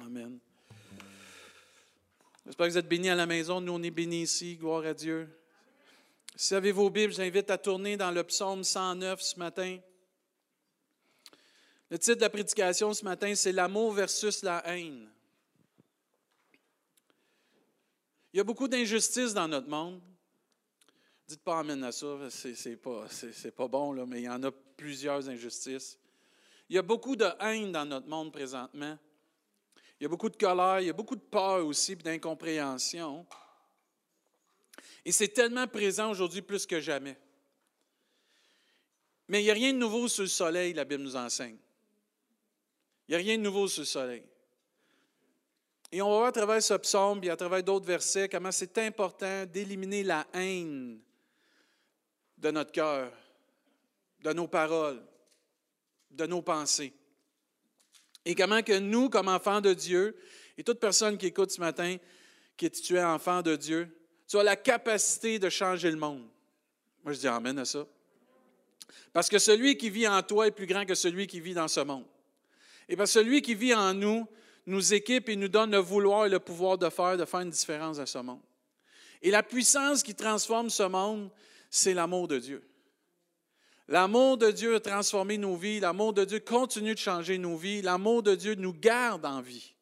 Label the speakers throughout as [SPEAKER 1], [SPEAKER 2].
[SPEAKER 1] Amen. J'espère que vous êtes bénis à la maison. Nous, on est bénis ici. Gloire à Dieu. Si vous avez vos Bibles, j'invite à tourner dans le psaume 109 ce matin. Le titre de la prédication ce matin, c'est L'amour versus la haine. Il y a beaucoup d'injustices dans notre monde. Dites pas amène à ça, c'est pas, pas bon, mais il y en a plusieurs injustices. Il y a beaucoup de haine dans notre monde présentement. Il y a beaucoup de colère, il y a beaucoup de peur aussi, d'incompréhension. Et c'est tellement présent aujourd'hui plus que jamais. Mais il n'y a rien de nouveau sur le soleil, la Bible nous enseigne. Il n'y a rien de nouveau sur le soleil. Et on va voir à travers ce psaume et à travers d'autres versets comment c'est important d'éliminer la haine de notre cœur, de nos paroles, de nos pensées. Et comment que nous, comme enfants de Dieu, et toute personne qui écoute ce matin, qui est tu es enfant de Dieu, tu as la capacité de changer le monde. Moi, je dis Amen à ça. Parce que celui qui vit en toi est plus grand que celui qui vit dans ce monde. Et parce que celui qui vit en nous nous équipe et nous donne le vouloir et le pouvoir de faire, de faire une différence à ce monde. Et la puissance qui transforme ce monde, c'est l'amour de Dieu. L'amour de Dieu a transformé nos vies. L'amour de Dieu continue de changer nos vies. L'amour de Dieu nous garde en vie.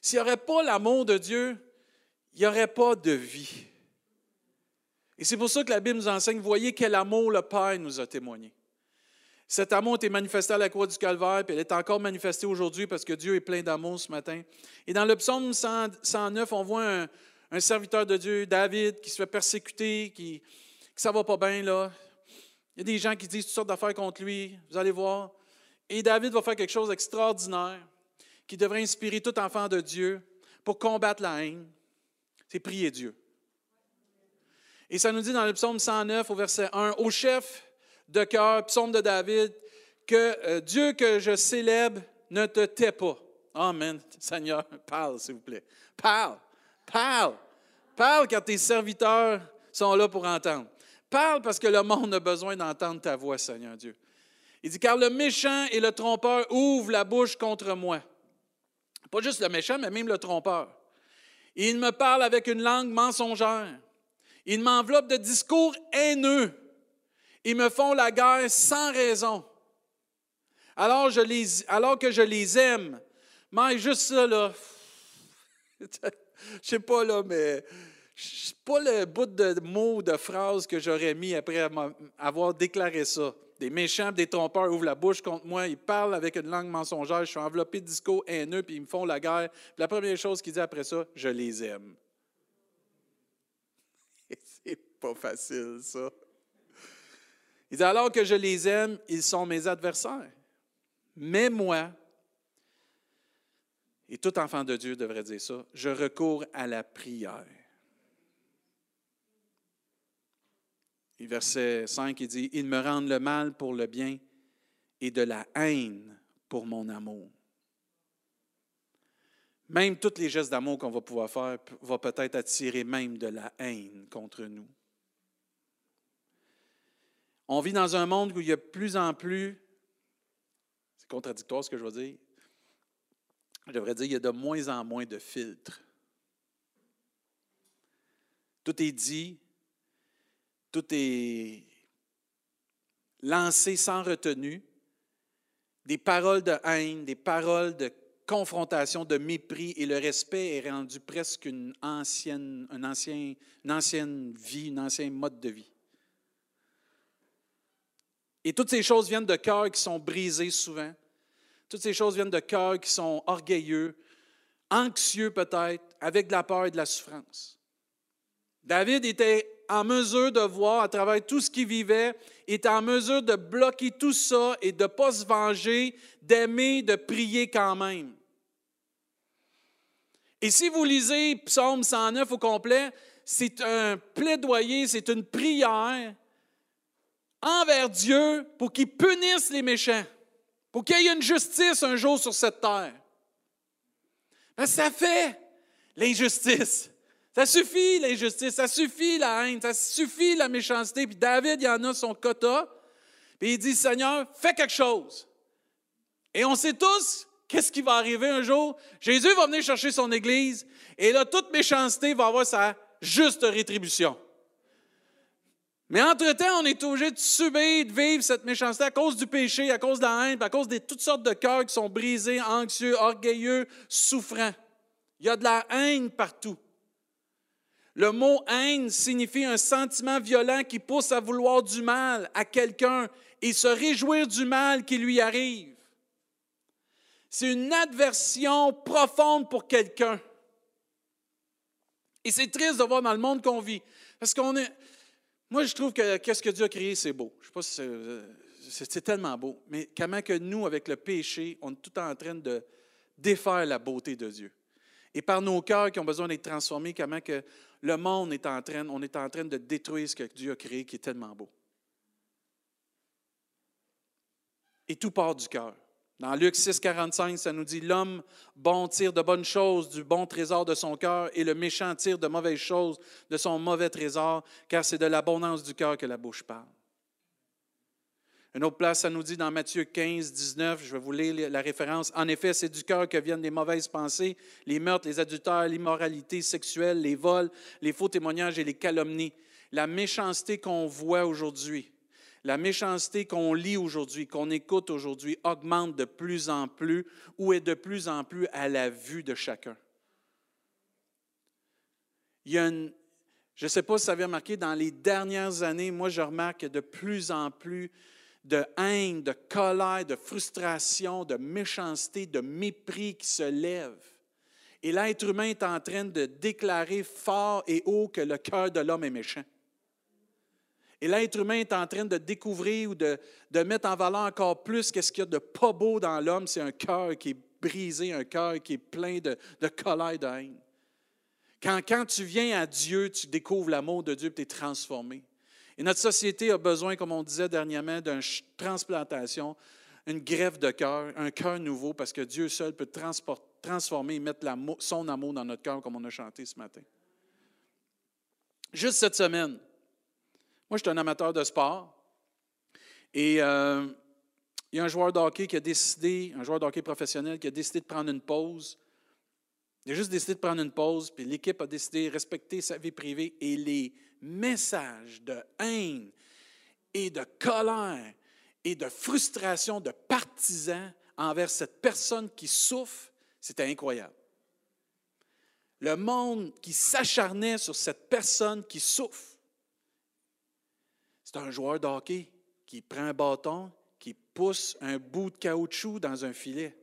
[SPEAKER 1] S'il n'y aurait pas l'amour de Dieu, il n'y aurait pas de vie. Et c'est pour ça que la Bible nous enseigne, voyez quel amour le Père nous a témoigné. Cet amour été manifesté à la croix du Calvaire, puis elle est encore manifestée aujourd'hui parce que Dieu est plein d'amour ce matin. Et dans le psaume 109, on voit un, serviteur de Dieu, David, qui se fait persécuter, qui, qui ça va pas bien, là. Il y a des gens qui disent toutes sortes d'affaires contre lui, vous allez voir. Et David va faire quelque chose d'extraordinaire qui devrait inspirer tout enfant de Dieu pour combattre la haine. C'est prier Dieu. Et ça nous dit dans le psaume 109 au verset 1, au chef de cœur, psaume de David, que euh, Dieu que je célèbre ne te tait pas. Amen. Seigneur, parle, s'il vous plaît. Parle, parle, parle car tes serviteurs sont là pour entendre. Parle parce que le monde a besoin d'entendre ta voix, Seigneur Dieu. Il dit, car le méchant et le trompeur ouvrent la bouche contre moi. Pas juste le méchant, mais même le trompeur. Il me parle avec une langue mensongère. Il m'enveloppe de discours haineux. Ils me font la guerre sans raison. Alors, je les, alors que je les aime, mais juste ça, là, je sais pas, là, mais pas le bout de mots, de phrases que j'aurais mis après avoir déclaré ça. Des méchants, des trompeurs ouvrent la bouche contre moi, ils parlent avec une langue mensongère, je suis enveloppé de discours haineux, puis ils me font la guerre. la première chose qu'il dit après ça, je les aime. C'est pas facile, ça. Il dit alors que je les aime, ils sont mes adversaires. Mais moi, et tout enfant de Dieu devrait dire ça, je recours à la prière. Verset 5, il dit, Ils me rendent le mal pour le bien et de la haine pour mon amour. Même tous les gestes d'amour qu'on va pouvoir faire vont peut-être attirer même de la haine contre nous. On vit dans un monde où il y a plus en plus, c'est contradictoire ce que je veux dire, je devrais dire, il y a de moins en moins de filtres. Tout est dit, tout est lancé sans retenue, des paroles de haine, des paroles de confrontation, de mépris, et le respect est rendu presque une ancienne, vie, un ancien mode de vie. Et toutes ces choses viennent de cœurs qui sont brisés souvent. Toutes ces choses viennent de cœurs qui sont orgueilleux, anxieux peut-être, avec de la peur et de la souffrance. David était en mesure de voir à travers tout ce qu'il vivait, était en mesure de bloquer tout ça et de ne pas se venger, d'aimer, de prier quand même. Et si vous lisez Psaume 109 au complet, c'est un plaidoyer, c'est une prière envers Dieu pour qu'il punisse les méchants, pour qu'il y ait une justice un jour sur cette terre. Mais ça fait l'injustice. Ça suffit l'injustice, ça suffit la haine, ça suffit la méchanceté. Puis David, il en a son quota. Puis il dit, Seigneur, fais quelque chose. Et on sait tous qu'est-ce qui va arriver un jour? Jésus va venir chercher son Église et là, toute méchanceté va avoir sa juste rétribution. Mais entre-temps, on est obligé de subir, de vivre cette méchanceté à cause du péché, à cause de la haine, à cause de toutes sortes de cœurs qui sont brisés, anxieux, orgueilleux, souffrants. Il y a de la haine partout. Le mot haine signifie un sentiment violent qui pousse à vouloir du mal à quelqu'un et se réjouir du mal qui lui arrive. C'est une adversion profonde pour quelqu'un. Et c'est triste de voir dans le monde qu'on vit. Parce qu'on est. Moi, je trouve que qu'est-ce que Dieu a créé, c'est beau. Je sais pas si c'est, tellement beau. Mais comment que nous, avec le péché, on est tout en train de défaire la beauté de Dieu. Et par nos cœurs qui ont besoin d'être transformés, comment que le monde est en train, on est en train de détruire ce que Dieu a créé qui est tellement beau. Et tout part du cœur. Dans Luc 6, 45, ça nous dit L'homme bon tire de bonnes choses du bon trésor de son cœur, et le méchant tire de mauvaises choses de son mauvais trésor, car c'est de l'abondance du cœur que la bouche parle. Une autre place, ça nous dit dans Matthieu 15, 19, je vais vous lire la référence. En effet, c'est du cœur que viennent les mauvaises pensées, les meurtres, les adultères, l'immoralité sexuelle, les vols, les faux témoignages et les calomnies. La méchanceté qu'on voit aujourd'hui, la méchanceté qu'on lit aujourd'hui, qu'on écoute aujourd'hui, augmente de plus en plus ou est de plus en plus à la vue de chacun. Il y a une, je ne sais pas si ça avait remarqué, dans les dernières années, moi je remarque de plus en plus de haine, de colère, de frustration, de méchanceté, de mépris qui se lève. Et l'être humain est en train de déclarer fort et haut que le cœur de l'homme est méchant. Et l'être humain est en train de découvrir ou de, mettre en valeur encore plus qu'est-ce qu'il y a de pas beau dans l'homme, c'est un cœur qui est brisé, un cœur qui est plein de, de colère, de haine. Quand, quand tu viens à Dieu, tu découvres l'amour de Dieu et tu es transformé. Et notre société a besoin, comme on disait dernièrement, d'une transplantation, une greffe de cœur, un cœur nouveau, parce que Dieu seul peut transformer et mettre son amour dans notre cœur, comme on a chanté ce matin. Juste cette semaine, moi, je suis un amateur de sport. Et euh, il y a un joueur de hockey qui a décidé, un joueur de hockey professionnel, qui a décidé de prendre une pause. Il a juste décidé de prendre une pause, puis l'équipe a décidé de respecter sa vie privée et les message de haine et de colère et de frustration de partisans envers cette personne qui souffre, c'était incroyable. Le monde qui s'acharnait sur cette personne qui souffre. C'est un joueur de hockey qui prend un bâton, qui pousse un bout de caoutchouc dans un filet.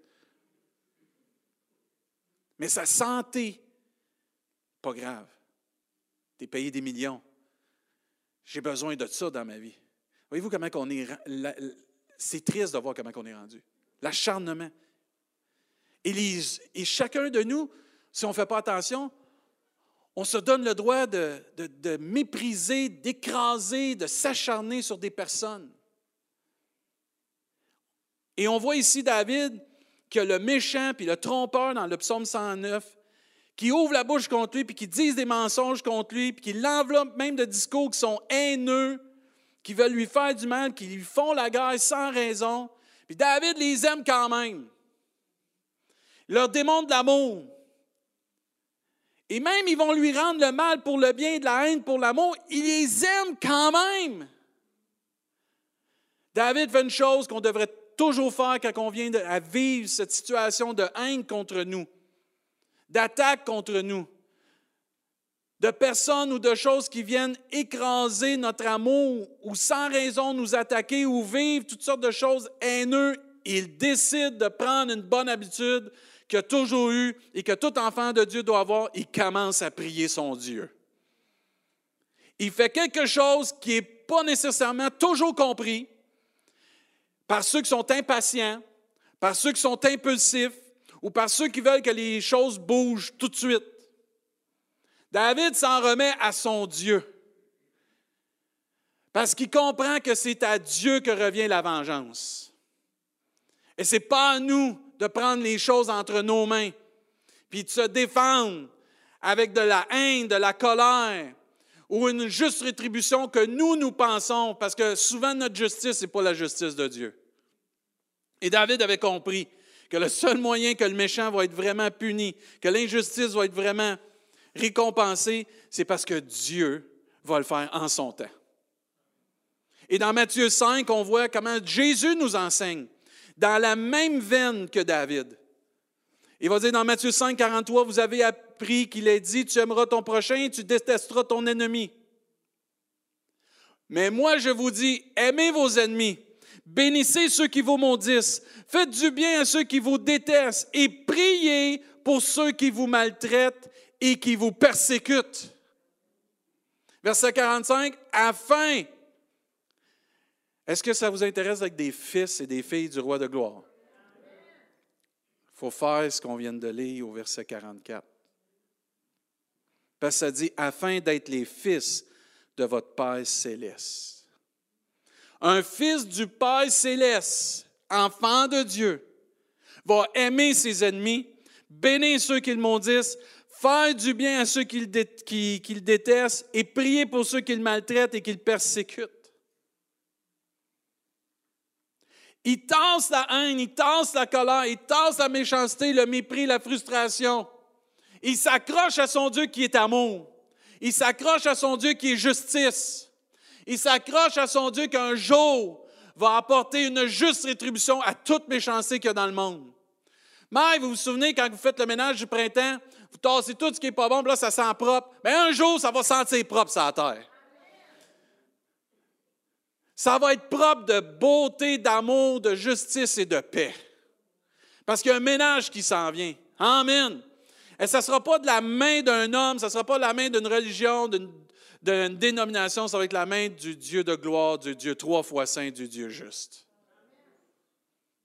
[SPEAKER 1] Mais sa santé, pas grave. Tu es payé des millions. J'ai besoin de ça dans ma vie. Voyez-vous comment on est. C'est triste de voir comment on est rendu. L'acharnement. Et, et chacun de nous, si on ne fait pas attention, on se donne le droit de, de mépriser, d'écraser, de s'acharner sur des personnes. Et on voit ici David que le méchant puis le trompeur dans le psaume 109 qui ouvrent la bouche contre lui, puis qui disent des mensonges contre lui, puis qui l'enveloppent même de discours qui sont haineux, qui veulent lui faire du mal, qui lui font la guerre sans raison. Puis David les aime quand même. Il leur démontre l'amour. Et même, ils vont lui rendre le mal pour le bien, de la haine pour l'amour. Il les aime quand même. David fait une chose qu'on devrait toujours faire quand on vient à vivre cette situation de haine contre nous d'attaques contre nous, de personnes ou de choses qui viennent écraser notre amour ou sans raison nous attaquer ou vivre toutes sortes de choses haineuses, il décide de prendre une bonne habitude qu'il a toujours eue et que tout enfant de Dieu doit avoir, il commence à prier son Dieu. Il fait quelque chose qui n'est pas nécessairement toujours compris par ceux qui sont impatients, par ceux qui sont impulsifs, ou par ceux qui veulent que les choses bougent tout de suite. David s'en remet à son Dieu. Parce qu'il comprend que c'est à Dieu que revient la vengeance. Et ce n'est pas à nous de prendre les choses entre nos mains, puis de se défendre avec de la haine, de la colère, ou une juste rétribution que nous, nous pensons, parce que souvent notre justice, ce n'est pas la justice de Dieu. Et David avait compris que le seul moyen que le méchant va être vraiment puni, que l'injustice va être vraiment récompensée, c'est parce que Dieu va le faire en son temps. Et dans Matthieu 5, on voit comment Jésus nous enseigne, dans la même veine que David. Il va dire dans Matthieu 5, 43, vous avez appris qu'il est dit, tu aimeras ton prochain tu détesteras ton ennemi. Mais moi, je vous dis, aimez vos ennemis, bénissez ceux qui vous maudissent, faites du bien à ceux qui vous détestent et priez pour ceux qui vous maltraitent et qui vous persécutent. Verset 45, afin. Est-ce que ça vous intéresse avec des fils et des filles du roi de gloire? Il faut faire ce qu'on vient de lire au verset 44. Parce que ça dit, afin d'être les fils de votre Père céleste. Un fils du Père céleste, enfant de Dieu, va aimer ses ennemis, bénir ceux qui le maudissent, faire du bien à ceux qui le, détestent et prier pour ceux qui le maltraitent et qui le persécutent. Il tasse la haine, il tasse la colère, il tasse la méchanceté, le mépris, la frustration. Il s'accroche à son Dieu qui est amour. Il s'accroche à son Dieu qui est justice. Il s'accroche à son Dieu qu'un jour va apporter une juste rétribution à toute méchanceté qu'il y a dans le monde. Mais vous vous souvenez, quand vous faites le ménage du printemps, vous tassez tout ce qui n'est pas bon, là, ça sent propre. Mais un jour, ça va sentir propre sur la terre. Ça va être propre de beauté, d'amour, de justice et de paix. Parce qu'il y a un ménage qui s'en vient. Amen. Et ce ne sera pas de la main d'un homme, ce ne sera pas de la main d'une religion, d'une, dénomination, ça va être la main du Dieu de gloire, du Dieu trois fois saint, du Dieu juste.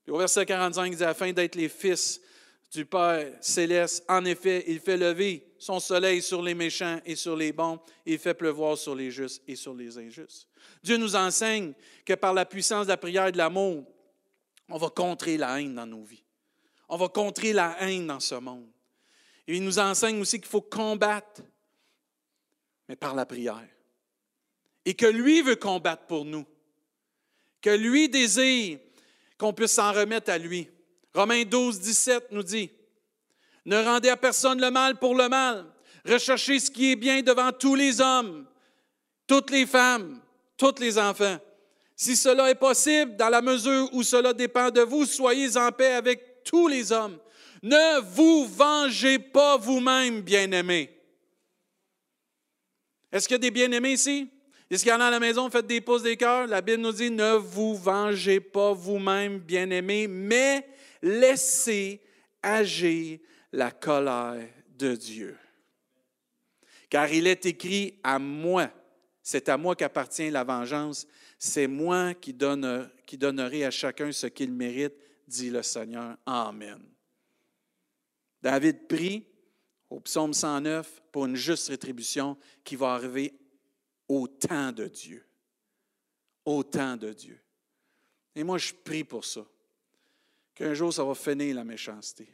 [SPEAKER 1] au verset 45, il dit Afin d'être les fils du Père céleste. En effet, il fait lever son soleil sur les méchants et sur les bons, et il fait pleuvoir sur les justes et sur les injustes. Dieu nous enseigne que par la puissance de la prière et de l'amour, on va contrer la haine dans nos vies. On va contrer la haine dans ce monde. Et il nous enseigne aussi qu'il faut combattre, mais par la prière. Et que lui veut combattre pour nous. Que lui désire qu'on puisse s'en remettre à lui. Romains 12, 17 nous dit, Ne rendez à personne le mal pour le mal. Recherchez ce qui est bien devant tous les hommes, toutes les femmes, tous les enfants. Si cela est possible, dans la mesure où cela dépend de vous, soyez en paix avec tous les hommes. Ne vous vengez pas vous-même, bien-aimés. Est-ce qu'il y a des bien-aimés ici? Est-ce qu'il y en a à la maison? Faites des pouces des cœurs. La Bible nous dit, ne vous vengez pas vous-même, bien-aimés, mais laissez agir la colère de Dieu. Car il est écrit à moi, c'est à moi qu'appartient la vengeance, c'est moi qui, qui donnerai à chacun ce qu'il mérite, dit le Seigneur. Amen. David prie au psaume 109 pour une juste rétribution qui va arriver au temps de Dieu. Au temps de Dieu. Et moi, je prie pour ça qu'un jour, ça va finir la méchanceté.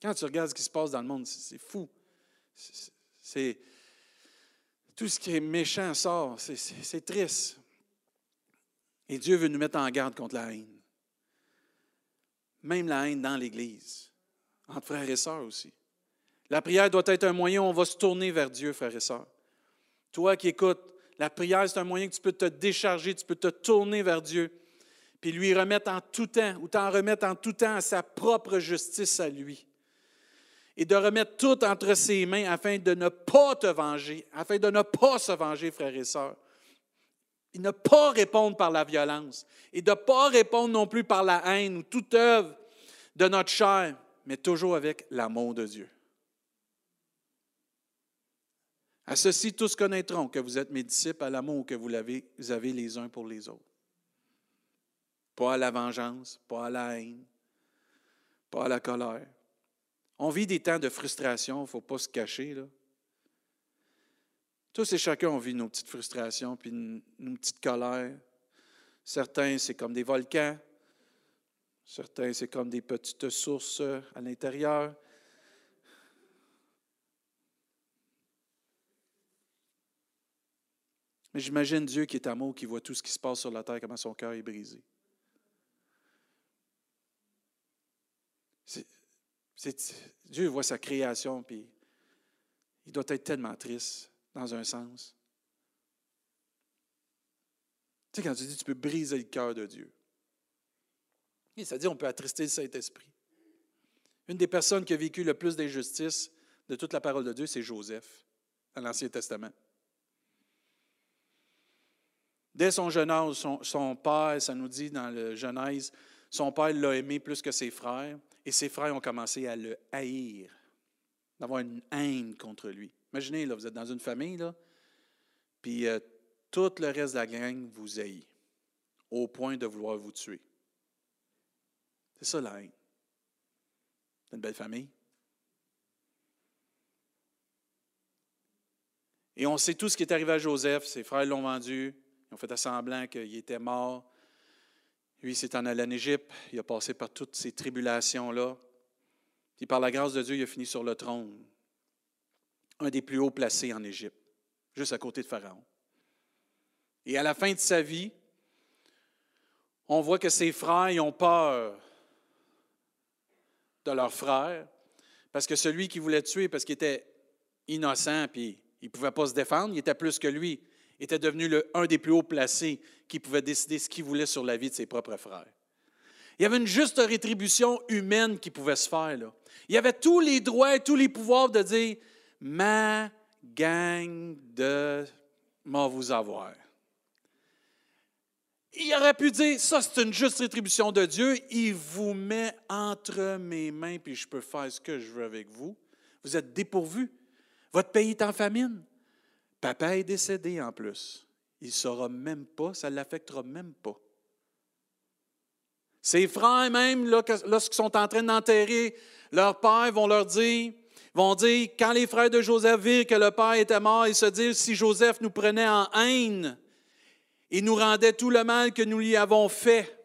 [SPEAKER 1] Quand tu regardes ce qui se passe dans le monde, c'est fou. C'est, tout ce qui est méchant sort, c'est triste. Et Dieu veut nous mettre en garde contre la haine. Même la haine dans l'Église, entre frères et sœurs aussi. La prière doit être un moyen où on va se tourner vers Dieu, frères et sœurs. Toi qui écoutes, la prière, c'est un moyen que tu peux te décharger, tu peux te tourner vers Dieu puis lui remettre en tout temps, ou t'en remettre en tout temps à sa propre justice à lui. Et de remettre tout entre ses mains afin de ne pas te venger, afin de ne pas se venger, frères et sœurs. Et ne pas répondre par la violence, et de ne pas répondre non plus par la haine ou toute œuvre de notre chair, mais toujours avec l'amour de Dieu. À ceci, tous connaîtront que vous êtes mes disciples à l'amour que vous avez, vous avez les uns pour les autres pas à la vengeance, pas à la haine, pas à la colère. On vit des temps de frustration, il ne faut pas se cacher. Tous et chacun, on vit nos petites frustrations, puis nos petites colères. Certains, c'est comme des volcans. Certains, c'est comme des petites sources à l'intérieur. Mais j'imagine Dieu qui est amour, qui voit tout ce qui se passe sur la terre, comment son cœur est brisé. Dieu voit sa création, puis il doit être tellement triste, dans un sens. Tu sais, quand tu dis tu peux briser le cœur de Dieu, c'est-à-dire on peut attrister le Saint-Esprit. Une des personnes qui a vécu le plus d'injustice de toute la parole de Dieu, c'est Joseph, dans l'Ancien Testament. Dès son jeune âge, son, père, ça nous dit dans le Genèse, son père l'a aimé plus que ses frères, et ses frères ont commencé à le haïr, d'avoir une haine contre lui. Imaginez, là, vous êtes dans une famille, puis euh, tout le reste de la gang vous haït, au point de vouloir vous tuer. C'est ça la haine. C'est une belle famille. Et on sait tout ce qui est arrivé à Joseph. Ses frères l'ont vendu. Ils ont fait semblant qu'il était mort. Lui, il s'est en allé en Égypte. Il a passé par toutes ces tribulations-là. Puis par la grâce de Dieu, il a fini sur le trône. Un des plus hauts placés en Égypte, juste à côté de Pharaon. Et à la fin de sa vie, on voit que ses frères ont peur de leur frère, parce que celui qui voulait tuer, parce qu'il était innocent, puis il ne pouvait pas se défendre, il était plus que lui, était devenu un des plus hauts placés qui pouvait décider ce qu'il voulait sur la vie de ses propres frères. Il y avait une juste rétribution humaine qui pouvait se faire. Il y avait tous les droits et tous les pouvoirs de dire Ma gang de m'en vous avoir. Il aurait pu dire, ça c'est une juste rétribution de Dieu, il vous met entre mes mains, puis je peux faire ce que je veux avec vous. Vous êtes dépourvus. Votre pays est en famine. Papa est décédé en plus. Il ne saura même pas, ça ne l'affectera même pas. Ses frères même, lorsqu'ils sont en train d'enterrer leur père, vont leur dire, vont dire, quand les frères de Joseph virent que le père était mort, ils se disent, si Joseph nous prenait en haine, il nous rendait tout le mal que nous lui avons fait.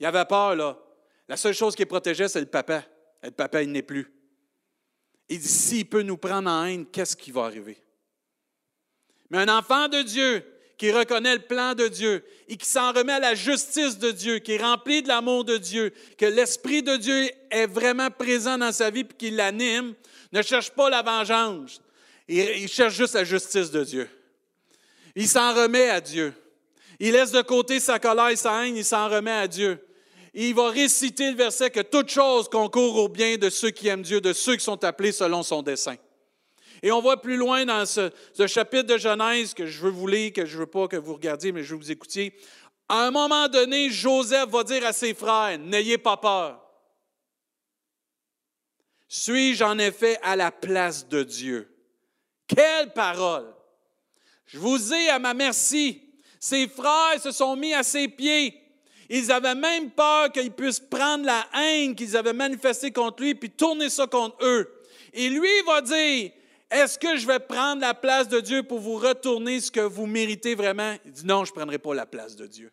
[SPEAKER 1] Il avait peur, là. La seule chose qui protégeait, c'est le papa. Et le papa, il n'est plus. Il dit, s'il peut nous prendre en haine, qu'est-ce qui va arriver? Mais un enfant de Dieu qui reconnaît le plan de Dieu et qui s'en remet à la justice de Dieu, qui est rempli de l'amour de Dieu, que l'Esprit de Dieu est vraiment présent dans sa vie et qu'il l'anime, ne cherche pas la vengeance. Il cherche juste la justice de Dieu. Il s'en remet à Dieu. Il laisse de côté sa colère et sa haine, il s'en remet à Dieu. il va réciter le verset que toute chose concourt au bien de ceux qui aiment Dieu, de ceux qui sont appelés selon son dessein. Et on voit plus loin dans ce, chapitre de Genèse que je veux vous lire, que je ne veux pas que vous regardiez, mais je veux vous écoutiez. À un moment donné, Joseph va dire à ses frères, N'ayez pas peur. Suis-je en effet à la place de Dieu? Quelle parole! Je vous ai à ma merci. Ses frères se sont mis à ses pieds. Ils avaient même peur qu'ils puissent prendre la haine qu'ils avaient manifestée contre lui puis tourner ça contre eux. Et lui va dire, est-ce que je vais prendre la place de Dieu pour vous retourner ce que vous méritez vraiment? Il dit, non, je ne prendrai pas la place de Dieu.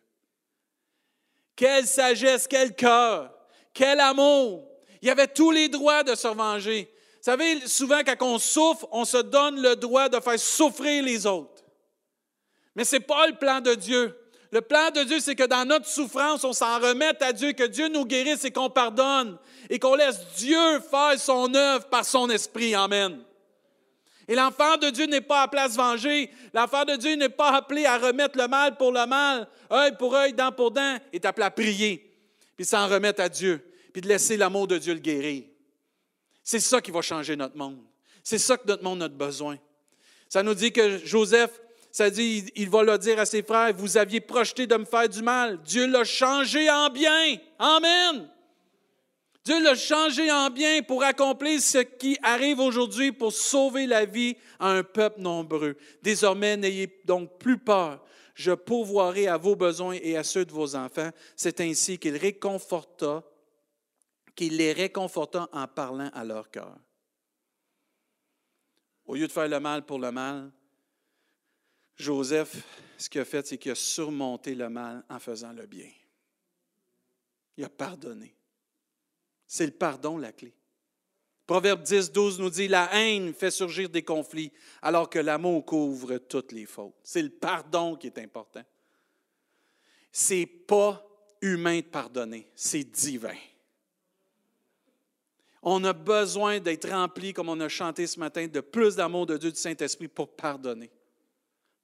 [SPEAKER 1] Quelle sagesse, quel cœur, quel amour. Il avait tous les droits de se venger. Vous savez, souvent quand on souffre, on se donne le droit de faire souffrir les autres. Mais ce n'est pas le plan de Dieu. Le plan de Dieu, c'est que dans notre souffrance, on s'en remette à Dieu, que Dieu nous guérisse et qu'on pardonne et qu'on laisse Dieu faire son œuvre par son esprit. Amen. Et l'enfant de Dieu n'est pas appelé à se venger. L'enfant de Dieu n'est pas appelé à remettre le mal pour le mal, œil pour œil, dent pour dent. Il est appelé à prier, puis s'en remettre à Dieu, puis de laisser l'amour de Dieu le guérir. C'est ça qui va changer notre monde. C'est ça que notre monde a besoin. Ça nous dit que Joseph, ça dit, il va le dire à ses frères, vous aviez projeté de me faire du mal. Dieu l'a changé en bien. Amen. Dieu l'a changé en bien pour accomplir ce qui arrive aujourd'hui pour sauver la vie à un peuple nombreux. Désormais, n'ayez donc plus peur. Je pourvoirai à vos besoins et à ceux de vos enfants. C'est ainsi qu'il réconforta, qu'il les réconforta en parlant à leur cœur. Au lieu de faire le mal pour le mal, Joseph, ce qu'il a fait, c'est qu'il a surmonté le mal en faisant le bien. Il a pardonné. C'est le pardon la clé. Proverbe 10, 12 nous dit, la haine fait surgir des conflits, alors que l'amour couvre toutes les fautes. C'est le pardon qui est important. C'est pas humain de pardonner, c'est divin. On a besoin d'être rempli, comme on a chanté ce matin, de plus d'amour de Dieu, du Saint-Esprit pour pardonner.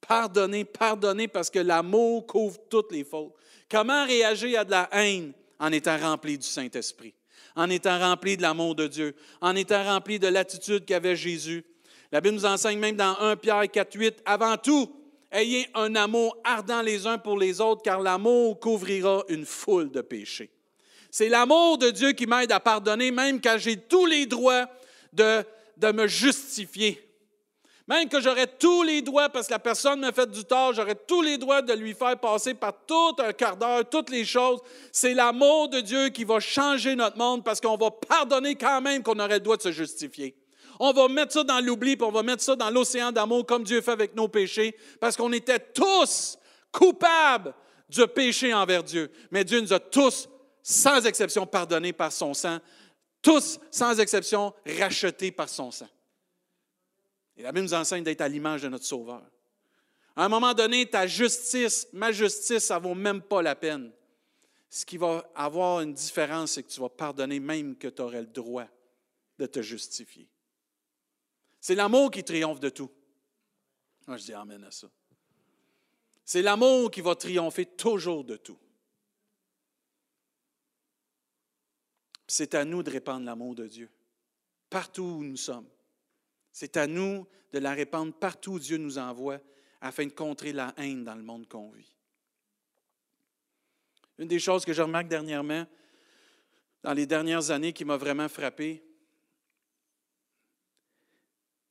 [SPEAKER 1] Pardonner, pardonner, parce que l'amour couvre toutes les fautes. Comment réagir à de la haine? En étant rempli du Saint-Esprit, en étant rempli de l'amour de Dieu, en étant rempli de l'attitude qu'avait Jésus? La Bible nous enseigne même dans 1 Pierre 4, 8, avant tout, ayez un amour ardent les uns pour les autres, car l'amour couvrira une foule de péchés. C'est l'amour de Dieu qui m'aide à pardonner, même quand j'ai tous les droits de, de me justifier. Même que j'aurais tous les droits, parce que la personne m'a fait du tort, j'aurais tous les droits de lui faire passer par tout un quart d'heure, toutes les choses. C'est l'amour de Dieu qui va changer notre monde parce qu'on va pardonner quand même qu'on aurait le droit de se justifier. On va mettre ça dans l'oubli, puis on va mettre ça dans l'océan d'amour comme Dieu fait avec nos péchés, parce qu'on était tous coupables du péché envers Dieu. Mais Dieu nous a tous sans exception pardonné par son sang, tous, sans exception, rachetés par son sang. Et la Bible nous enseigne d'être à l'image de notre Sauveur. À un moment donné, ta justice, ma justice, ça ne vaut même pas la peine. Ce qui va avoir une différence, c'est que tu vas pardonner même que tu aurais le droit de te justifier. C'est l'amour qui triomphe de tout. Je dis Amen à ça. C'est l'amour qui va triompher toujours de tout. C'est à nous de répandre l'amour de Dieu, partout où nous sommes. C'est à nous de la répandre partout où Dieu nous envoie afin de contrer la haine dans le monde qu'on vit. Une des choses que je remarque dernièrement, dans les dernières années, qui m'a vraiment frappé,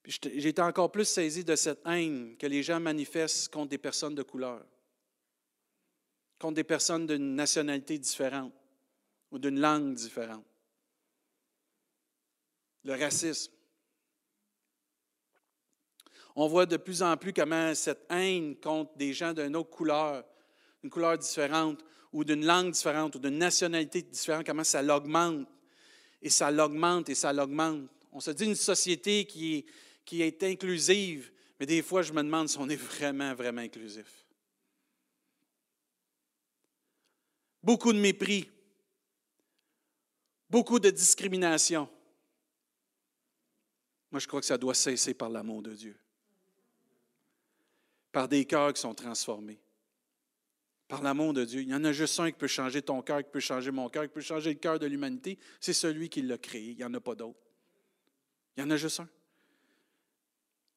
[SPEAKER 1] j'ai été encore plus saisi de cette haine que les gens manifestent contre des personnes de couleur, contre des personnes d'une nationalité différente ou d'une langue différente. Le racisme. On voit de plus en plus comment cette haine contre des gens d'une autre couleur, une couleur différente, ou d'une langue différente, ou d'une nationalité différente, comment ça l'augmente, et ça l'augmente, et ça l'augmente. On se dit une société qui est, qui est inclusive, mais des fois, je me demande si on est vraiment, vraiment inclusif. Beaucoup de mépris, beaucoup de discrimination. Moi, je crois que ça doit cesser par l'amour de Dieu, par des cœurs qui sont transformés, par l'amour de Dieu. Il y en a juste un qui peut changer ton cœur, qui peut changer mon cœur, qui peut changer le cœur de l'humanité. C'est celui qui l'a créé. Il n'y en a pas d'autre. Il y en a juste un.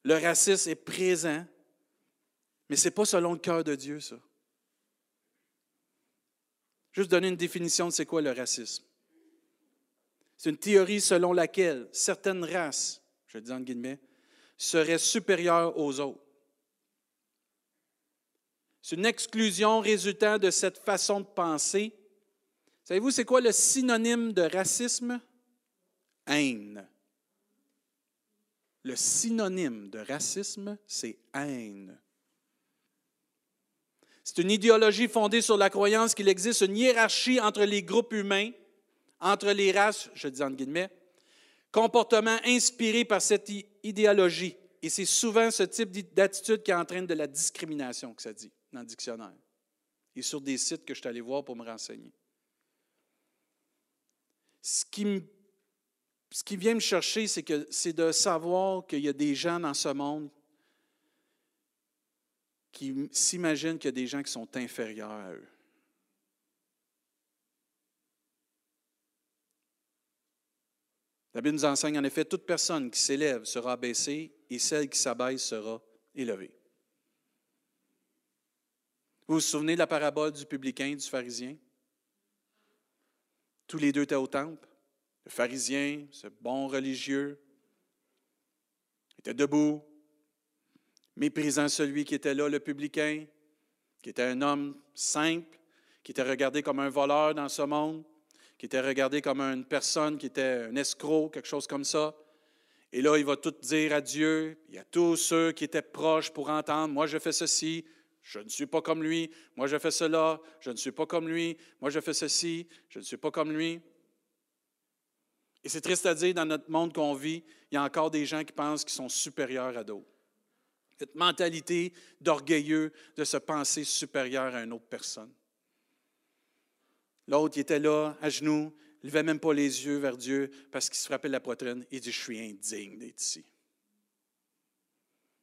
[SPEAKER 1] Le racisme est présent, mais ce n'est pas selon le cœur de Dieu, ça. Juste donner une définition de c'est quoi le racisme. C'est une théorie selon laquelle certaines races, je dis en guillemets, seraient supérieures aux autres. C'est une exclusion résultant de cette façon de penser. Savez-vous, c'est quoi le synonyme de racisme? Haine. Le synonyme de racisme, c'est haine. C'est une idéologie fondée sur la croyance qu'il existe une hiérarchie entre les groupes humains entre les races, je dis entre guillemets, comportement inspiré par cette idéologie. Et c'est souvent ce type d'attitude qui entraîne de la discrimination, que ça dit dans le dictionnaire. Et sur des sites que je suis allé voir pour me renseigner. Ce qui, ce qui vient me chercher, c'est, que, c'est de savoir qu'il y a des gens dans ce monde qui s'imaginent qu'il y a des gens qui sont inférieurs à eux. La Bible nous enseigne en effet, toute personne qui s'élève sera abaissée et celle qui s'abaisse sera élevée. Vous vous souvenez de la parabole du publicain et du pharisien? Tous les deux étaient au temple. Le pharisien, ce bon religieux, était debout, méprisant celui qui était là, le publicain, qui était un homme simple, qui était regardé comme un voleur dans ce monde, qui était regardé comme une personne qui était un escroc, quelque chose comme ça. Et là, il va tout dire à Dieu. Y a tous ceux qui étaient proches pour entendre, moi je fais ceci, je ne suis pas comme lui, moi je fais cela, je ne suis pas comme lui, moi je fais ceci, je ne suis pas comme lui. Et c'est triste à dire, dans notre monde qu'on vit, il y a encore des gens qui pensent qu'ils sont supérieurs à d'autres. Cette mentalité d'orgueilleux de se penser supérieur à une autre personne. L'autre, il était là, à genoux, ne levait même pas les yeux vers Dieu parce qu'il se frappait la poitrine. Il dit, je suis indigne d'être ici.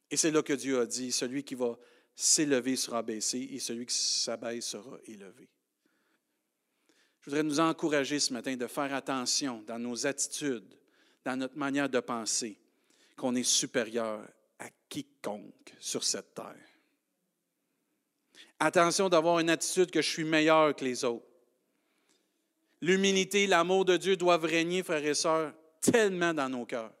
[SPEAKER 1] Et c'est là que Dieu a dit, celui qui va s'élever sera baissé et celui qui s'abaisse sera élevé. Je voudrais nous encourager ce matin de faire attention dans nos attitudes, dans notre manière de penser, qu'on est supérieur à quiconque sur cette terre. Attention d'avoir une attitude que je suis meilleur que les autres. L'humilité, l'amour de Dieu doivent régner, frères et sœurs, tellement dans nos cœurs.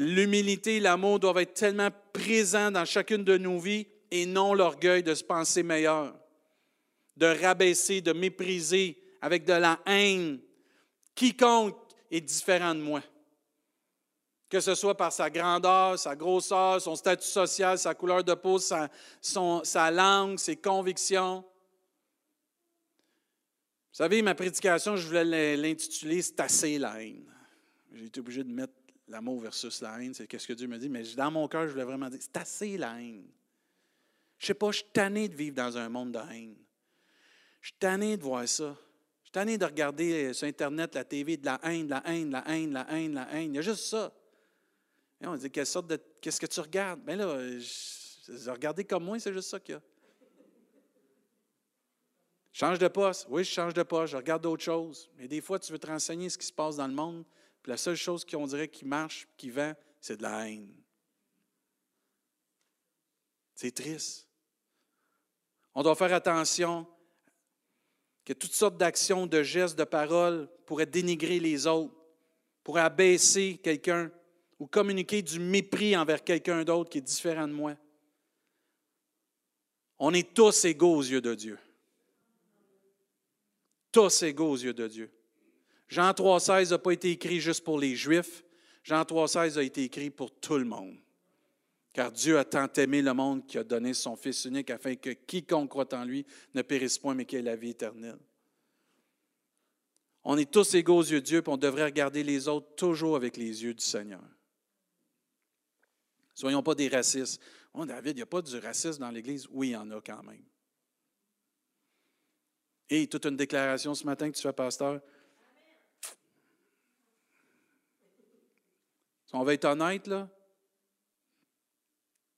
[SPEAKER 1] L'humilité, l'amour doivent être tellement présents dans chacune de nos vies et non l'orgueil de se penser meilleur, de rabaisser, de mépriser avec de la haine. Quiconque est différent de moi que ce soit par sa grandeur, sa grosseur, son statut social, sa couleur de peau, sa, sa langue, ses convictions. Vous savez, ma prédication, je voulais l'intituler C'est assez la haine. J'ai été obligé de mettre l'amour versus la haine, c'est qu'est-ce que Dieu me dit, mais dans mon cœur, je voulais vraiment dire C'est assez la haine. Je sais pas, je suis tanné de vivre dans un monde de haine. Je suis tanné de voir ça. Je suis tanné de regarder sur Internet, la TV, de la haine, la haine, la haine, la haine, la haine. Il y a juste ça. Et on dit, quelle sorte de. Qu'est-ce que tu regardes? Bien là, je, regarder comme moi, c'est juste ça qu'il y a. Change de poste. Oui, je change de poste. Je regarde d'autres choses. Mais des fois, tu veux te renseigner ce qui se passe dans le monde. La seule chose qu'on dirait qui marche, qui vend, c'est de la haine. C'est triste. On doit faire attention que toutes sortes d'actions, de gestes, de paroles pourraient dénigrer les autres, pourraient abaisser quelqu'un, ou communiquer du mépris envers quelqu'un d'autre qui est différent de moi. On est tous égaux aux yeux de Dieu. Tous égaux aux yeux de Dieu. Jean 3,16 n'a pas été écrit juste pour les Juifs. Jean 3,16 a été écrit pour tout le monde. Car Dieu a tant aimé le monde qu'il a donné son Fils unique afin que quiconque croit en lui ne périsse point, mais qu'il ait la vie éternelle. On est tous égaux aux yeux de Dieu, puis on devrait regarder les autres toujours avec les yeux du Seigneur. Soyons pas des racistes. Oh, David, il n'y a pas du racisme dans l'Église? Oui, il y en a quand même. Et toute une déclaration ce matin que tu fais, pasteur. Si on va être honnête, là,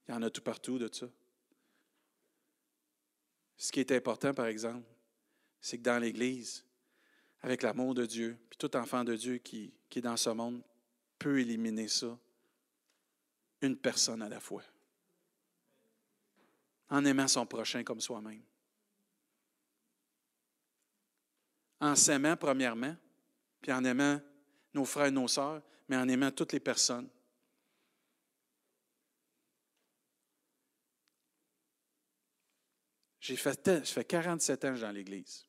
[SPEAKER 1] il y en a tout partout de ça. Ce qui est important, par exemple, c'est que dans l'Église, avec l'amour de Dieu, puis tout enfant de Dieu qui, qui est dans ce monde peut éliminer ça une personne à la fois, en aimant son prochain comme soi-même. En s'aimant premièrement, puis en aimant nos frères et nos sœurs, mais en aimant toutes les personnes. J'ai fait, je fais 47 ans dans l'Église.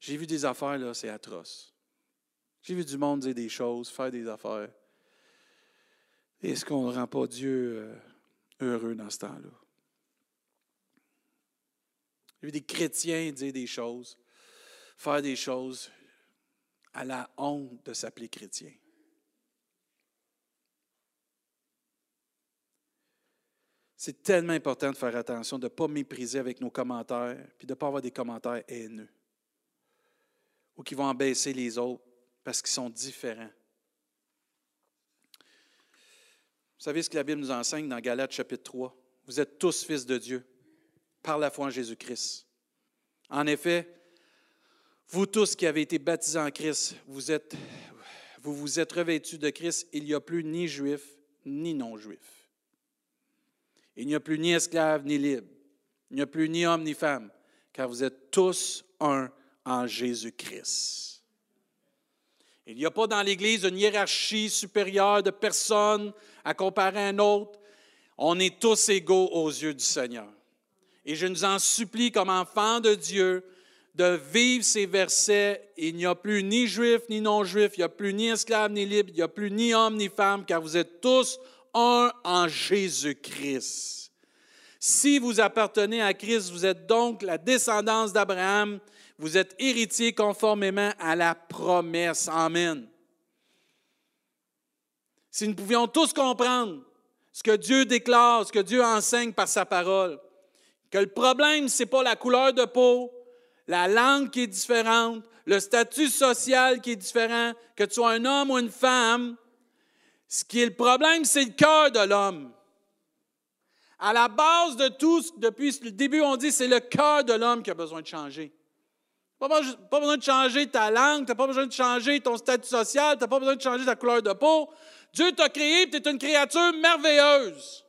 [SPEAKER 1] J'ai vu des affaires, là, c'est atroce. J'ai vu du monde dire des choses, faire des affaires. Est-ce qu'on ne rend pas Dieu euh, heureux dans ce temps-là? Y a des chrétiens dire des choses, faire des choses à la honte de s'appeler chrétien. C'est tellement important de faire attention, de ne pas mépriser avec nos commentaires, puis de ne pas avoir des commentaires haineux ou qui vont abaisser les autres parce qu'ils sont différents. Vous savez ce que la Bible nous enseigne dans Galates chapitre 3? Vous êtes tous fils de Dieu par la foi en Jésus-Christ. En effet, vous tous qui avez été baptisés en Christ, vous vous êtes revêtus de Christ. Il n'y a plus ni juif ni non-juif. Il n'y a plus ni esclave ni libre. Il n'y a plus ni homme ni femme, car vous êtes tous un en Jésus-Christ. Il n'y a pas dans l'Église une hiérarchie supérieure de personnes à comparer à un autre. On est tous égaux aux yeux du Seigneur. Et je nous en supplie comme enfants de Dieu de vivre ces versets. Il n'y a plus ni juif ni non-juif, il n'y a plus ni esclave ni libre, il n'y a plus ni homme ni femme, car vous êtes tous un en Jésus-Christ. Si vous appartenez à Christ, vous êtes donc la descendance d'Abraham, vous êtes héritiers conformément à la promesse. Amen. Si nous pouvions tous comprendre ce que Dieu déclare, ce que Dieu enseigne par sa parole, que le problème, ce n'est pas la couleur de peau, la langue qui est différente, le statut social qui est différent, que tu sois un homme ou une femme. Ce qui est le problème, c'est le cœur de l'homme. À la base de tout, depuis le début, on dit c'est le cœur de l'homme qui a besoin de changer. N'as pas besoin de changer ta langue, tu n'as pas besoin de changer ton statut social, tu n'as pas besoin de changer ta couleur de peau. Dieu t'a créé, tu es une créature merveilleuse.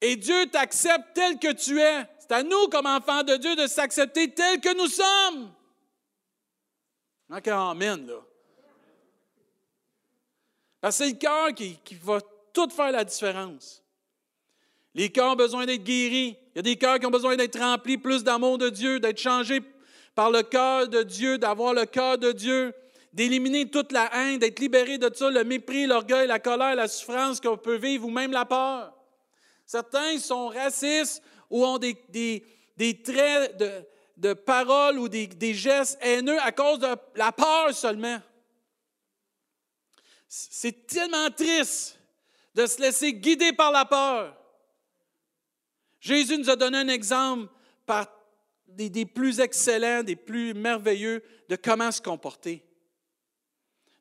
[SPEAKER 1] Et Dieu t'accepte tel que tu es. À nous, comme enfants de Dieu, de s'accepter tel que nous sommes. Donc, amen, là. Parce que c'est le cœur qui, va tout faire la différence. Les cœurs ont besoin d'être guéris. Il y a des cœurs qui ont besoin d'être remplis plus d'amour de Dieu, d'être changés par le cœur de Dieu, d'avoir le cœur de Dieu, d'éliminer toute la haine, d'être libérés de ça, le mépris, l'orgueil, la colère, la souffrance qu'on peut vivre ou même la peur. Certains sont racistes ou ont des, traits de, de parole ou des, gestes haineux à cause de la peur seulement. C'est tellement triste de se laisser guider par la peur. Jésus nous a donné un exemple par des, des, plus excellents, des plus merveilleux de comment se comporter.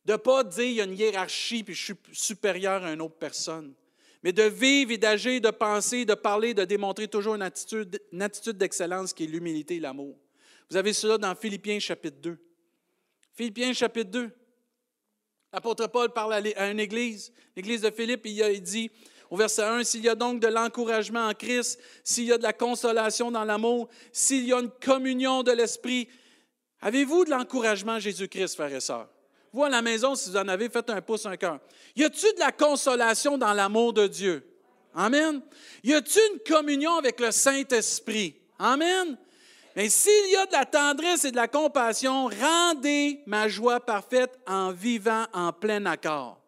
[SPEAKER 1] De ne pas dire il y a une hiérarchie puis je suis supérieur à une autre personne mais de vivre et d'agir, de penser, de parler, de démontrer toujours une attitude, d'excellence qui est l'humilité et l'amour. Vous avez cela dans Philippiens chapitre 2. Philippiens chapitre 2. L'apôtre Paul parle à une église, l'église de Philippe, il dit au verset 1, S'il y a donc de l'encouragement en Christ, s'il y a de la consolation dans l'amour, s'il y a une communion de l'Esprit, avez-vous de l'encouragement en Jésus-Christ, frères et sœurs? Vous, à la maison, si vous en avez, faites un pouce, un cœur. Y a-t-il de la consolation dans l'amour de Dieu? Amen. Y a-t-il une communion avec le Saint-Esprit? Amen. Mais s'il y a de la tendresse et de la compassion, rendez ma joie parfaite en vivant en plein accord.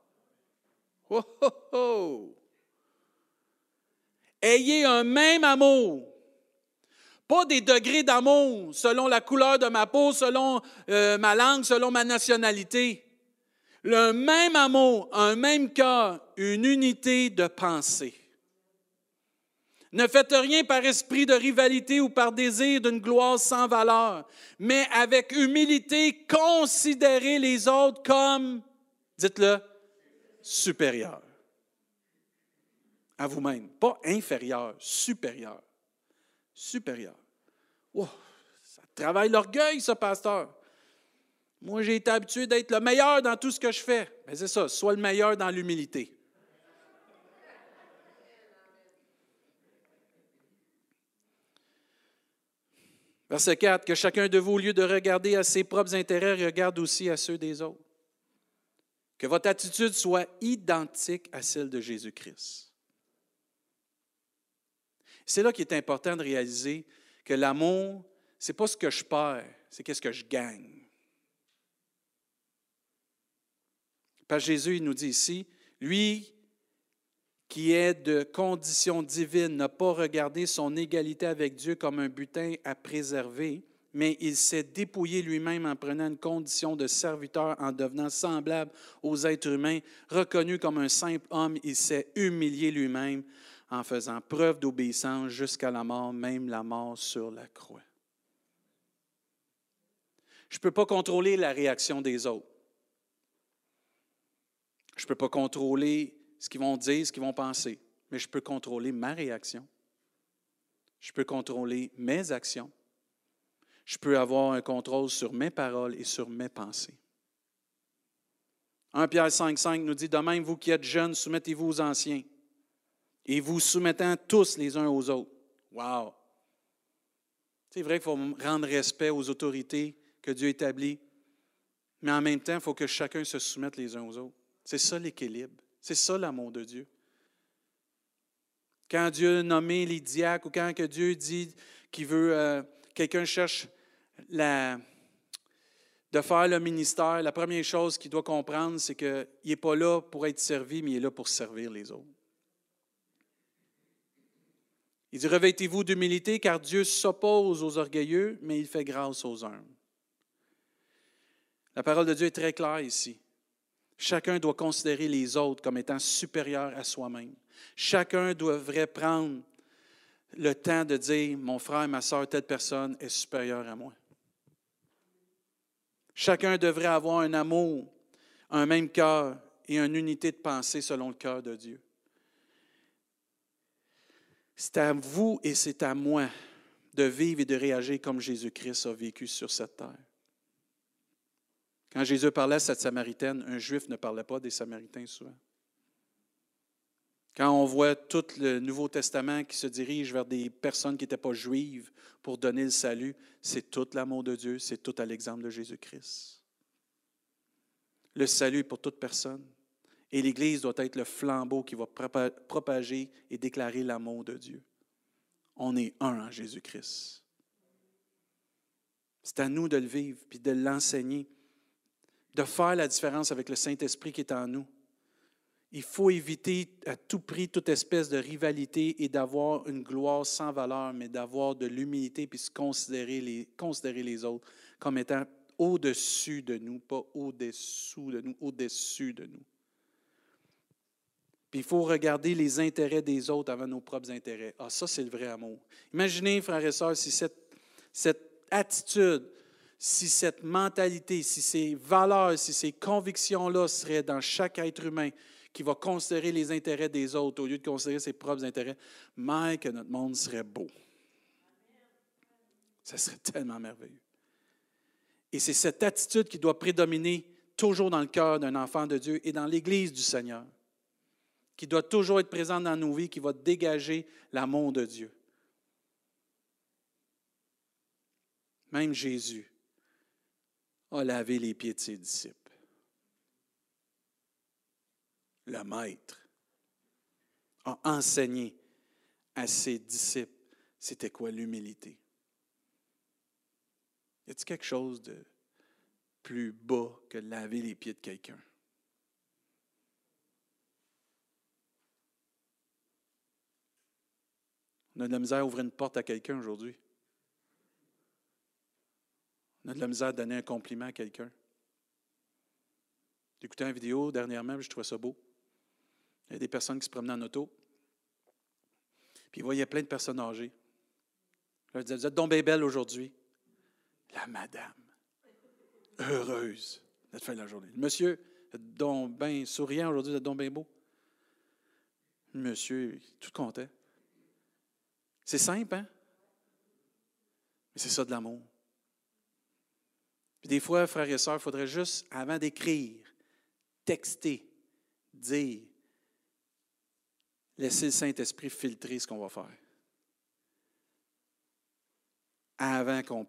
[SPEAKER 1] Oh, oh, oh. Ayez un même amour. Pas des degrés d'amour selon la couleur de ma peau, selon euh, ma langue, selon ma nationalité. Le même amour, un même cœur, une unité de pensée. Ne faites rien par esprit de rivalité ou par désir d'une gloire sans valeur, mais avec humilité, considérez les autres comme, dites-le, supérieurs à vous-même. Pas inférieurs, supérieurs supérieur. ça travaille l'orgueil, ce pasteur. Moi, j'ai été habitué d'être le meilleur dans tout ce que je fais. Mais c'est ça, sois le meilleur dans l'humilité. Verset 4, que chacun de vous, au lieu de regarder à ses propres intérêts, regarde aussi à ceux des autres. Que votre attitude soit identique à celle de Jésus-Christ. C'est là qu'il est important de réaliser que l'amour, ce n'est pas ce que je perds, c'est qu'est-ce que je gagne. Parce Jésus, il nous dit ici, lui qui est de condition divine n'a pas regardé son égalité avec Dieu comme un butin à préserver, mais il s'est dépouillé lui-même en prenant une condition de serviteur, en devenant semblable aux êtres humains. Reconnu comme un simple homme, il s'est humilié lui-même en faisant preuve d'obéissance jusqu'à la mort, même la mort sur la croix. Je ne peux pas contrôler la réaction des autres. Je ne peux pas contrôler ce qu'ils vont dire, ce qu'ils vont penser, mais je peux contrôler ma réaction. Je peux contrôler mes actions. Je peux avoir un contrôle sur mes paroles et sur mes pensées. 1 Pierre 5, 5 nous dit, de même, vous qui êtes jeunes, soumettez-vous aux anciens et vous soumettant tous les uns aux autres. Wow! C'est vrai qu'il faut rendre respect aux autorités que Dieu établit, mais en même temps, il faut que chacun se soumette les uns aux autres. C'est ça l'équilibre. C'est ça l'amour de Dieu. Quand Dieu nommé les diacres ou quand que Dieu dit qu'il veut, euh, quelqu'un cherche de faire le ministère, la première chose qu'il doit comprendre, c'est qu'il n'est pas là pour être servi, mais il est là pour servir les autres. Il dit, revêtez-vous d'humilité, car Dieu s'oppose aux orgueilleux, mais il fait grâce aux humbles. La parole de Dieu est très claire ici. Chacun doit considérer les autres comme étant supérieurs à soi-même. Chacun devrait prendre le temps de dire, mon frère, ma soeur, telle personne est supérieure à moi. Chacun devrait avoir un amour, un même cœur et une unité de pensée selon le cœur de Dieu. C'est à vous et c'est à moi de vivre et de réagir comme Jésus-Christ a vécu sur cette terre. Quand Jésus parlait à cette Samaritaine, un Juif ne parlait pas des Samaritains souvent. Quand on voit tout le Nouveau Testament qui se dirige vers des personnes qui n'étaient pas juives pour donner le salut, c'est tout l'amour de Dieu, c'est tout à l'exemple de Jésus-Christ. Le salut pour toute personne. Et l'Église doit être le flambeau qui va propager et déclarer l'amour de Dieu. On est un en Jésus-Christ. C'est à nous de le vivre, puis de l'enseigner, de faire la différence avec le Saint-Esprit qui est en nous. Il faut éviter à tout prix toute espèce de rivalité et d'avoir une gloire sans valeur, mais d'avoir de l'humilité puis se considérer les, considérer les autres comme étant au-dessus de nous, pas au-dessous de nous, au-dessus de nous. Puis il faut regarder les intérêts des autres avant nos propres intérêts. Ah, ça, c'est le vrai amour. Imaginez, frères et sœurs, si cette, attitude, si cette mentalité, si ces valeurs, si ces convictions-là seraient dans chaque être humain, qui va considérer les intérêts des autres au lieu de considérer ses propres intérêts, mais que notre monde serait beau. Ça serait tellement merveilleux. Et c'est cette attitude qui doit prédominer toujours dans le cœur d'un enfant de Dieu et dans l'Église du Seigneur, qui doit toujours être présente dans nos vies, qui va dégager l'amour de Dieu. Même Jésus a lavé les pieds de ses disciples le maître, a enseigné à ses disciples c'était quoi l'humilité. Y a-t-il quelque chose de plus bas que de laver les pieds de quelqu'un? On a de la misère à ouvrir une porte à quelqu'un aujourd'hui. On a de la misère à donner un compliment à quelqu'un. Écouté une vidéo dernièrement, je trouvais ça beau. Il y a des personnes qui se promenaient en auto. Puis il voyait plein de personnes âgées. Je leur disais, vous êtes donc belle aujourd'hui. La madame, heureuse d'être fin de la journée. Monsieur, donc bien souriant aujourd'hui, vous êtes donc bien beau. Monsieur, tout content. C'est simple, hein? Mais c'est ça de l'amour. Puis des fois, frères et sœurs, il faudrait juste, avant d'écrire, texter, dire, Laissez le Saint-Esprit filtrer ce qu'on va faire. Avant qu'on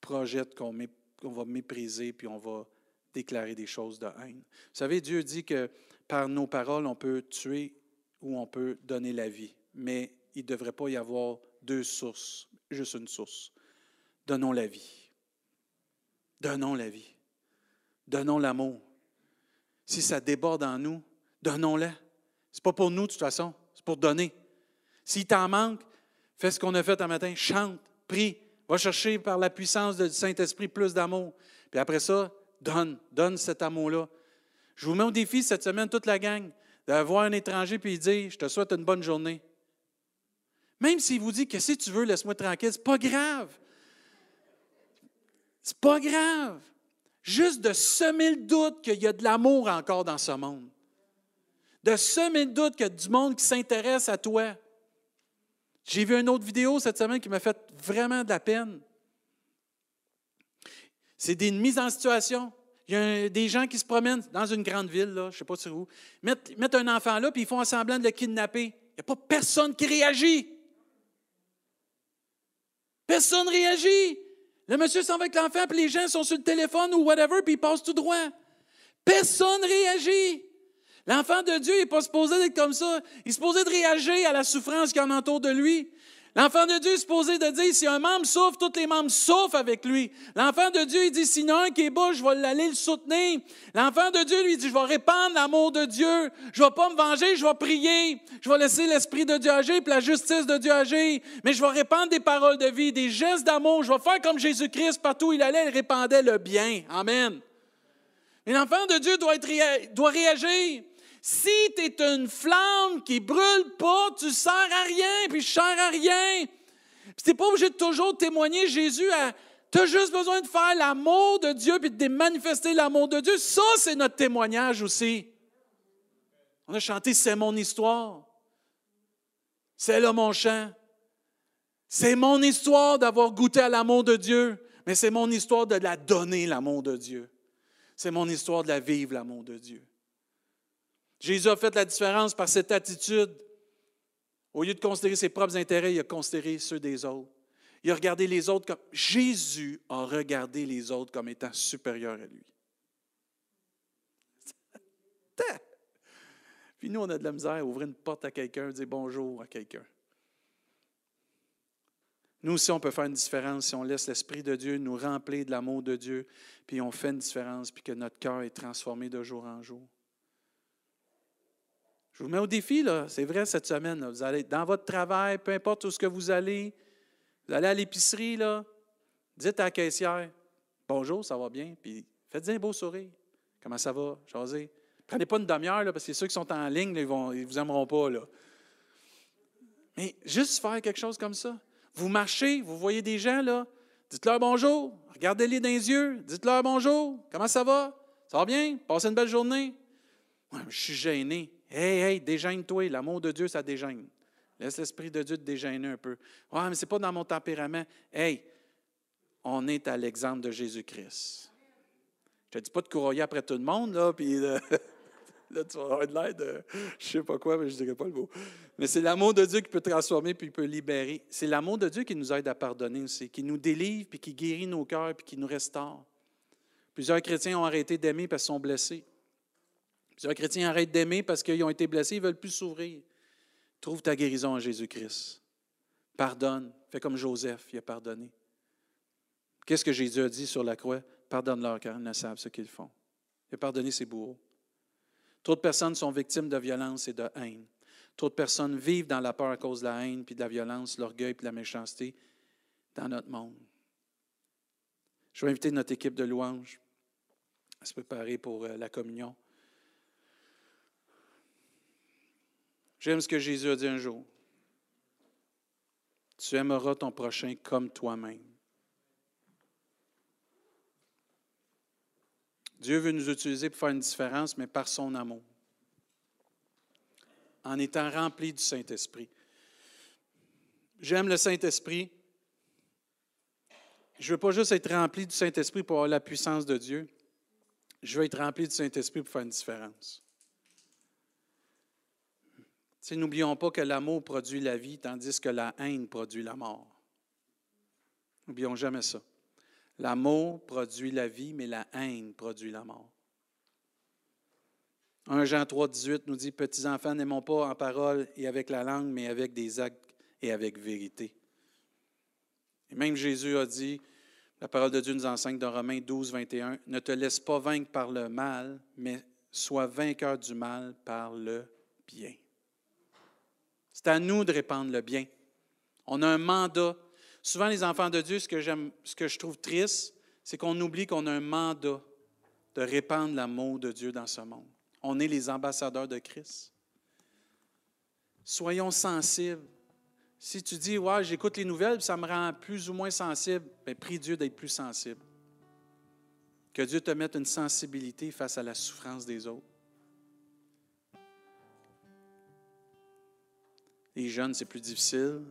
[SPEAKER 1] projette, qu'on va mépriser, puis on va déclarer des choses de haine. Vous savez, Dieu dit que par nos paroles, on peut tuer ou on peut donner la vie. Mais il ne devrait pas y avoir deux sources, juste une source. Donnons la vie. Donnons la vie. Donnons l'amour. Si ça déborde en nous, donnons-la. Ce n'est pas pour nous, de toute façon, c'est pour donner. S'il t'en manque, fais ce qu'on a fait un matin, chante, prie, va chercher par la puissance du Saint-Esprit plus d'amour. Puis après ça, donne, donne cet amour-là. Je vous mets au défi cette semaine, toute la gang, d'avoir un étranger puis dire Je te souhaite une bonne journée. Même s'il vous dit que si tu veux, laisse-moi tranquille, c'est pas grave. C'est pas grave. Juste de semer le doute qu'il y a de l'amour encore dans ce monde de semer le doute qu'il y a du monde qui s'intéresse à toi. J'ai vu une autre vidéo cette semaine qui m'a fait vraiment de la peine. C'est des mises en situation. Il y a des gens qui se promènent dans une grande ville, je ne sais pas sur où, mettent, mettent un enfant là, puis ils font semblant de le kidnapper. Il n'y a pas personne qui réagit. Personne ne réagit. Le monsieur s'en va avec l'enfant, puis les gens sont sur le téléphone ou whatever, puis ils passent tout droit. Personne ne réagit. L'enfant de Dieu n'est pas supposé d'être comme ça. Il est supposé de réagir à la souffrance qui en entoure de lui. L'enfant de Dieu est supposé de dire, si un membre souffre, tous les membres souffrent avec lui. L'enfant de Dieu, il dit, s'il y en a un qui est bas, je vais aller le soutenir. L'enfant de Dieu, lui, dit, je vais répandre l'amour de Dieu. Je ne vais pas me venger, je vais prier. Je vais laisser l'Esprit de Dieu agir, puis la justice de Dieu agir. Mais je vais répandre des paroles de vie, des gestes d'amour. Je vais faire comme Jésus-Christ, partout où il allait, il répandait le bien. Amen. Et l'enfant de Dieu doit réagir. Si tu es une flamme qui brûle pas, tu sers à rien, puis je sers à rien. Puis tu n'es pas obligé de toujours témoigner Jésus à. Tu as juste besoin de faire l'amour de Dieu puis de manifester l'amour de Dieu. Ça, c'est notre témoignage aussi. On a chanté C'est mon histoire. C'est là mon chant. C'est mon histoire d'avoir goûté à l'amour de Dieu, mais c'est mon histoire de la donner, l'amour de Dieu. C'est mon histoire de la vivre, l'amour de Dieu. Jésus a fait la différence par cette attitude. Au lieu de considérer ses propres intérêts, il a considéré ceux des autres. Il a regardé les autres comme. Jésus a regardé les autres comme étant supérieurs à lui. Puis nous, on a de la misère à ouvrir une porte à quelqu'un, dire bonjour à quelqu'un. Nous aussi, on peut faire une différence si on laisse l'Esprit de Dieu nous remplir de l'amour de Dieu, puis on fait une différence, puis que notre cœur est transformé de jour en jour. Je vous mets au défi, là. C'est vrai, cette semaine. Vous allez dans votre travail, peu importe où ce que vous allez. Vous allez à l'épicerie, là. Dites à la caissière Bonjour, ça va bien? Puis faites un beau sourire. Comment ça va? José? Prenez pas une demi-heure, là, parce que ceux qui sont en ligne, ils ne ils vous aimeront pas. Là. Mais juste faire quelque chose comme ça. Vous marchez, vous voyez des gens, là. Dites-leur bonjour. Regardez-les dans les yeux. Dites-leur bonjour. Comment ça va? Ça va bien? Passez une belle journée? je suis gêné. Hey, hey, dégêne-toi. L'amour de Dieu, ça dégêne. Laisse l'Esprit de Dieu te dégêner un peu. Ouais, mais ce n'est pas dans mon tempérament. Hey, on est à l'exemple de Jésus-Christ. Je ne te dis pas de courir après tout le monde, puis là, tu vas avoir de l'aide, je ne sais pas quoi, mais je ne dirais pas le mot. Mais c'est l'amour de Dieu qui peut transformer puis qui peut libérer. C'est l'amour de Dieu qui nous aide à pardonner aussi, qui nous délivre puis qui guérit nos cœurs puis qui nous restaure. Plusieurs chrétiens ont arrêté d'aimer parce qu'ils sont blessés. Plusieurs chrétiens arrêtent d'aimer parce qu'ils ont été blessés, ils ne veulent plus s'ouvrir. Trouve ta guérison en Jésus-Christ. Pardonne. Fais comme Joseph, il a pardonné. Qu'est-ce que Jésus a dit sur la croix? Pardonne-leur car ils ne savent ce qu'ils font. Il a pardonné ses bourreaux. Trop de personnes sont victimes de violence et de haine. Trop de personnes vivent dans la peur à cause de la haine, puis de la violence, l'orgueil, puis de la méchanceté dans notre monde. Je vais inviter notre équipe de louanges à se préparer pour euh, la communion. J'aime ce que Jésus a dit un jour. Tu aimeras ton prochain comme toi-même. Dieu veut nous utiliser pour faire une différence, mais par son amour, en étant rempli du Saint-Esprit. J'aime le Saint-Esprit. Je ne veux pas juste être rempli du Saint-Esprit pour avoir la puissance de Dieu. Je veux être rempli du Saint-Esprit pour faire une différence. N'oublions pas que l'amour produit la vie, tandis que la haine produit la mort. N'oublions jamais ça. L'amour produit la vie, mais la haine produit la mort. 1 Jean 3, 18 nous dit Petits enfants, n'aimons pas en parole et avec la langue, mais avec des actes et avec vérité. Et même Jésus a dit la parole de Dieu nous enseigne dans Romains 12, 21 Ne te laisse pas vaincre par le mal, mais sois vainqueur du mal par le bien. C'est à nous de répandre le bien. On a un mandat Souvent, les enfants de Dieu, ce que, je trouve triste, c'est qu'on oublie qu'on a un mandat de répandre l'amour de Dieu dans ce monde. On est les ambassadeurs de Christ. Soyons sensibles. Si tu dis, ouais, j'écoute les nouvelles, ça me rend plus ou moins sensible, bien, prie Dieu d'être plus sensible. Que Dieu te mette une sensibilité face à la souffrance des autres. Les jeunes, c'est plus difficile.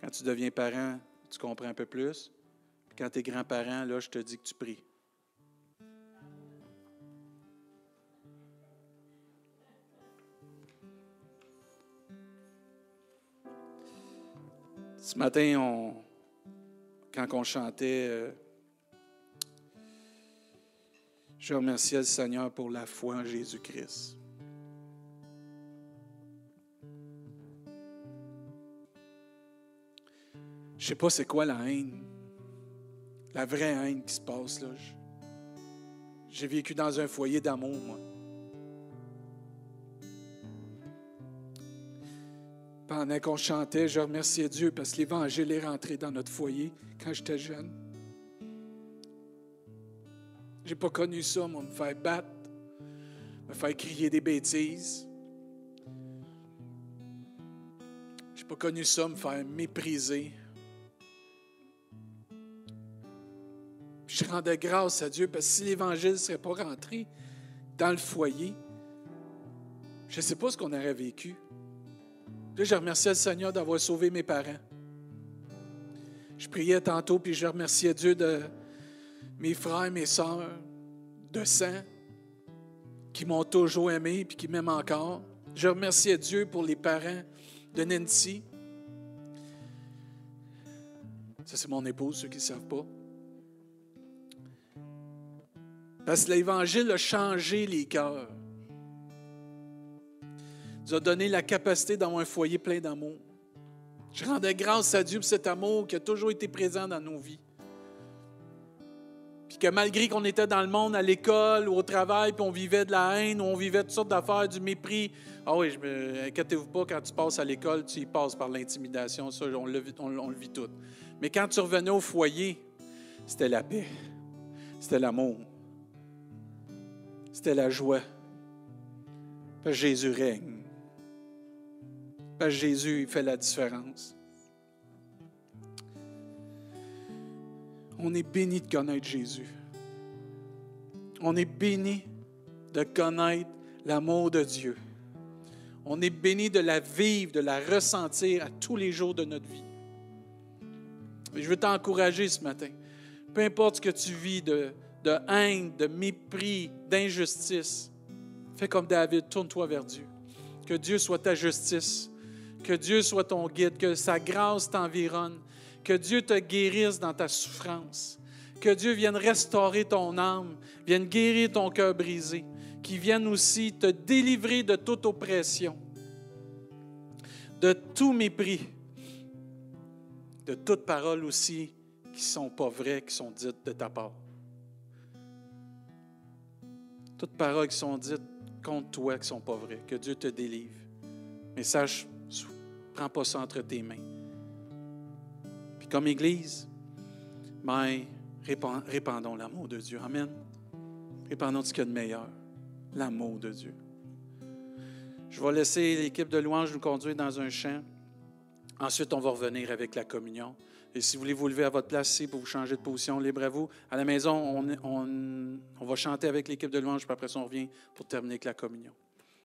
[SPEAKER 1] Quand tu deviens parent, tu comprends un peu plus. Quand tu es grand-parent, là, je te dis que tu pries. Ce matin, quand on chantait, euh, je remerciais le Seigneur pour la foi en Jésus-Christ. Je sais pas c'est quoi la haine, la vraie haine qui se passe là. J'ai vécu dans un foyer d'amour, moi. Pendant qu'on chantait, je remerciais Dieu parce que l'Évangile est rentré dans notre foyer quand j'étais jeune. J'ai pas connu ça, moi, me faire battre, me faire crier des bêtises. Je n'ai pas connu ça, me faire mépriser. Je rendais grâce à Dieu parce que si l'Évangile ne serait pas rentré dans le foyer, je ne sais pas ce qu'on aurait vécu. Là, je remerciais le Seigneur d'avoir sauvé mes parents. Je priais tantôt, puis je remerciais Dieu de mes frères et mes sœurs de sang qui m'ont toujours aimé puis qui m'aiment encore. Je remerciais Dieu pour les parents de Nancy. Ça, c'est mon épouse, ceux qui ne savent pas. Parce que l'Évangile a changé les cœurs. Il nous a donné la capacité d'avoir un foyer plein d'amour. Je rendais grâce à Dieu pour cet amour qui a toujours été présent dans nos vies. Puis que malgré qu'on était dans le monde, à l'école ou au travail, puis on vivait de la haine, ou on vivait toutes sortes d'affaires, du mépris. Ah oui, inquiétez-vous pas, quand tu passes à l'école, tu y passes par l'intimidation. Ça, on le, on le vit tout. Mais quand tu revenais au foyer, c'était la paix. C'était l'amour. C'était la joie. Parce Jésus règne. Parce que Jésus fait la différence. On est béni de connaître Jésus. On est béni de connaître l'amour de Dieu. On est béni de la vivre, de la ressentir à tous les jours de notre vie. je veux t'encourager ce matin. Peu importe ce que tu vis de, de haine, de mépris, d'injustice, fais comme David, tourne-toi vers Dieu. Que Dieu soit ta justice, que Dieu soit ton guide, que sa grâce t'environne, que Dieu te guérisse dans ta souffrance, que Dieu vienne restaurer ton âme, vienne guérir ton cœur brisé, qu'il vienne aussi te délivrer de toute oppression, de tout mépris, de toute parole aussi qui ne sont pas vraies, qui sont dites de ta part. Toutes paroles qui sont dites contre toi qui ne sont pas vraies. Que Dieu te délivre. Mais sache, prends pas ça entre tes mains. Puis comme Église, ben, répandons l'amour de Dieu. Amen. Répandons ce qu'il y a de meilleur. L'amour de Dieu. Je vais laisser l'équipe de louange nous conduire dans un champ. Ensuite, on va revenir avec la communion. Et si vous voulez vous lever à votre place ici pour vous changer de position, libre à vous. À la maison, on, va chanter avec l'équipe de louange, puis après on revient pour terminer avec la communion.